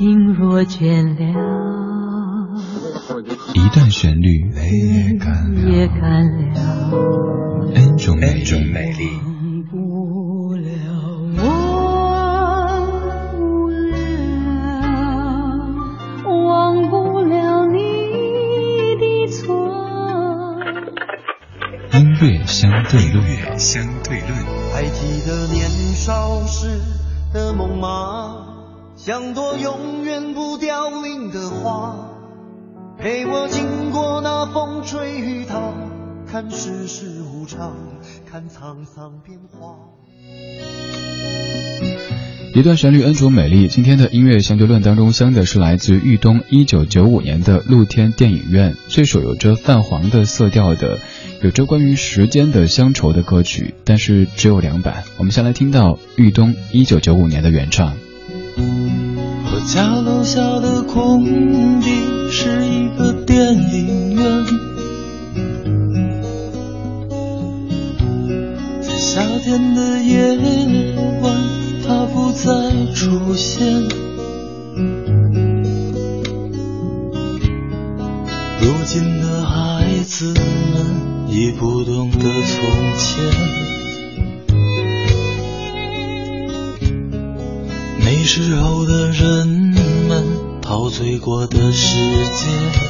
心若倦了，一段旋律，泪也干了，N 种美丽。音乐相对论，相对论。还记得年少时的梦吗？像朵永远不凋零的花，陪我经过那风吹雨打，看世事无常，看沧桑变化。一段旋律恩卓美丽。今天的音乐相对论当中，相的是来自于豫东一九九五年的露天电影院这首有着泛黄的色调的，有着关于时间的乡愁的歌曲，但是只有两版。我们先来听到豫东一九九五年的原唱。我家楼下的空地是一个电影院，在夏天的夜晚。它不再出现。如今的孩子们已不懂得从前，那时候的人们陶醉过的世界。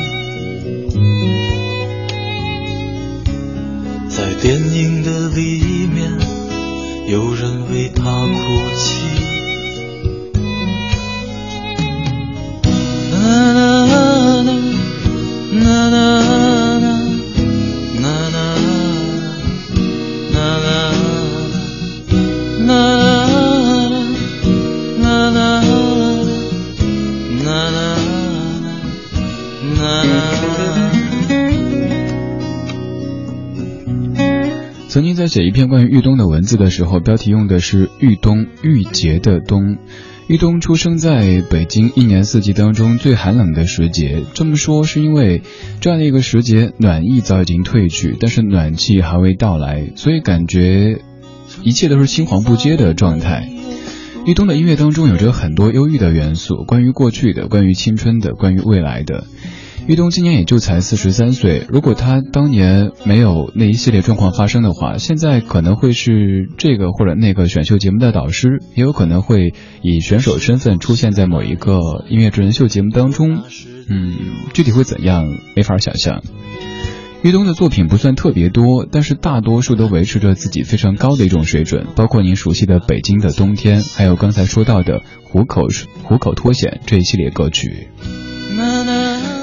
电影的里面，有人为他哭泣。曾经在写一篇关于豫东的文字的时候，标题用的是“豫东郁结的冬”。豫东出生在北京一年四季当中最寒冷的时节。这么说是因为这样的一个时节，暖意早已经褪去，但是暖气还未到来，所以感觉一切都是青黄不接的状态。豫东的音乐当中有着很多忧郁的元素，关于过去的，关于青春的，关于未来的。玉东今年也就才四十三岁，如果他当年没有那一系列状况发生的话，现在可能会是这个或者那个选秀节目的导师，也有可能会以选手身份出现在某一个音乐真人秀节目当中。嗯，具体会怎样，没法想象。玉东的作品不算特别多，但是大多数都维持着自己非常高的一种水准，包括您熟悉的《北京的冬天》，还有刚才说到的《虎口虎口脱险》这一系列歌曲。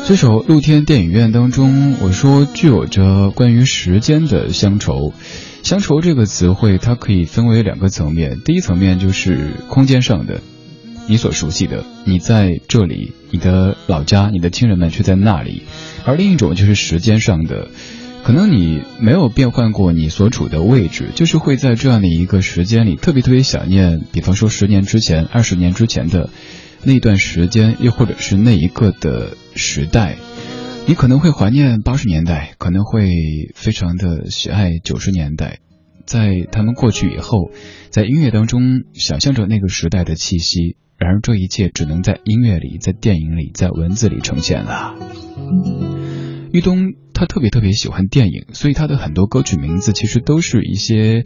这首露天电影院当中，我说具有着关于时间的乡愁。乡愁这个词汇，它可以分为两个层面。第一层面就是空间上的，你所熟悉的，你在这里，你的老家，你的亲人们却在那里；而另一种就是时间上的，可能你没有变换过你所处的位置，就是会在这样的一个时间里特别特别想念，比方说十年之前、二十年之前的。那段时间，又或者是那一个的时代，你可能会怀念八十年代，可能会非常的喜爱九十年代。在他们过去以后，在音乐当中想象着那个时代的气息。然而，这一切只能在音乐里、在电影里、在文字里呈现了。玉东他特别特别喜欢电影，所以他的很多歌曲名字其实都是一些。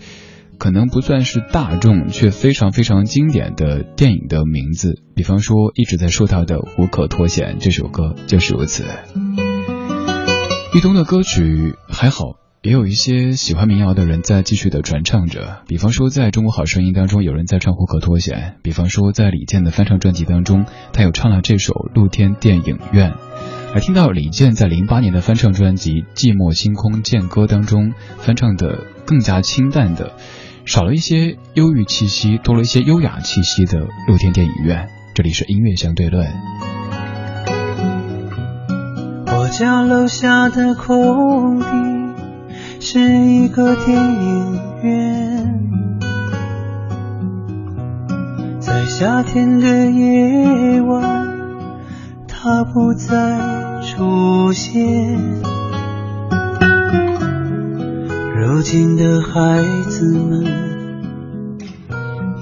可能不算是大众，却非常非常经典的电影的名字，比方说一直在说到的《无可脱险》这首歌就是如此。玉东的歌曲还好，也有一些喜欢民谣的人在继续的传唱着。比方说，在中国好声音当中，有人在唱《户口脱险》；比方说，在李健的翻唱专辑当中，他有唱了这首《露天电影院》。而听到李健在零八年的翻唱专辑《寂寞星空剑歌》当中翻唱的更加清淡的，少了一些忧郁气息，多了一些优雅气息的《露天电影院》。这里是音乐相对论。我家楼下的空地。是一个电影院，在夏天的夜晚，它不再出现。如今的孩子们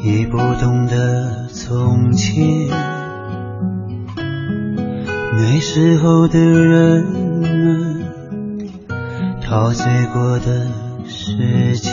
已不懂得从前，那时候的人们。陶醉过的世界。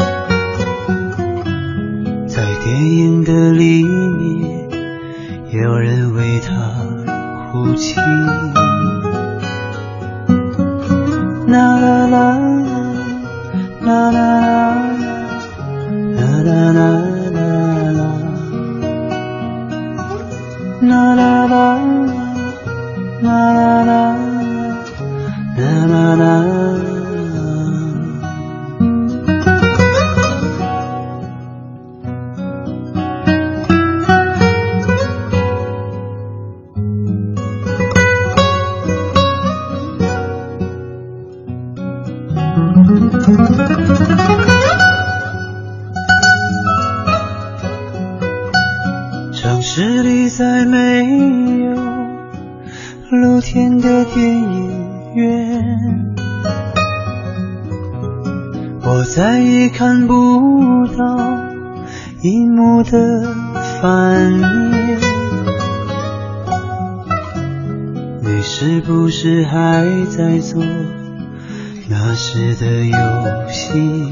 电影的黎明，有人为他哭泣。啦啦啦，啦啦啦，啦啦啦啦啦，啦啦啦，啦啦啦，啦我再也看不到荧幕的反面。你是不是还在做？那时的游戏，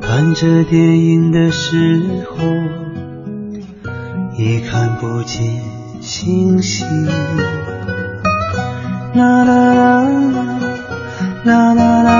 看着电影的时候，已看不见星星。啦啦啦啦啦，啦啦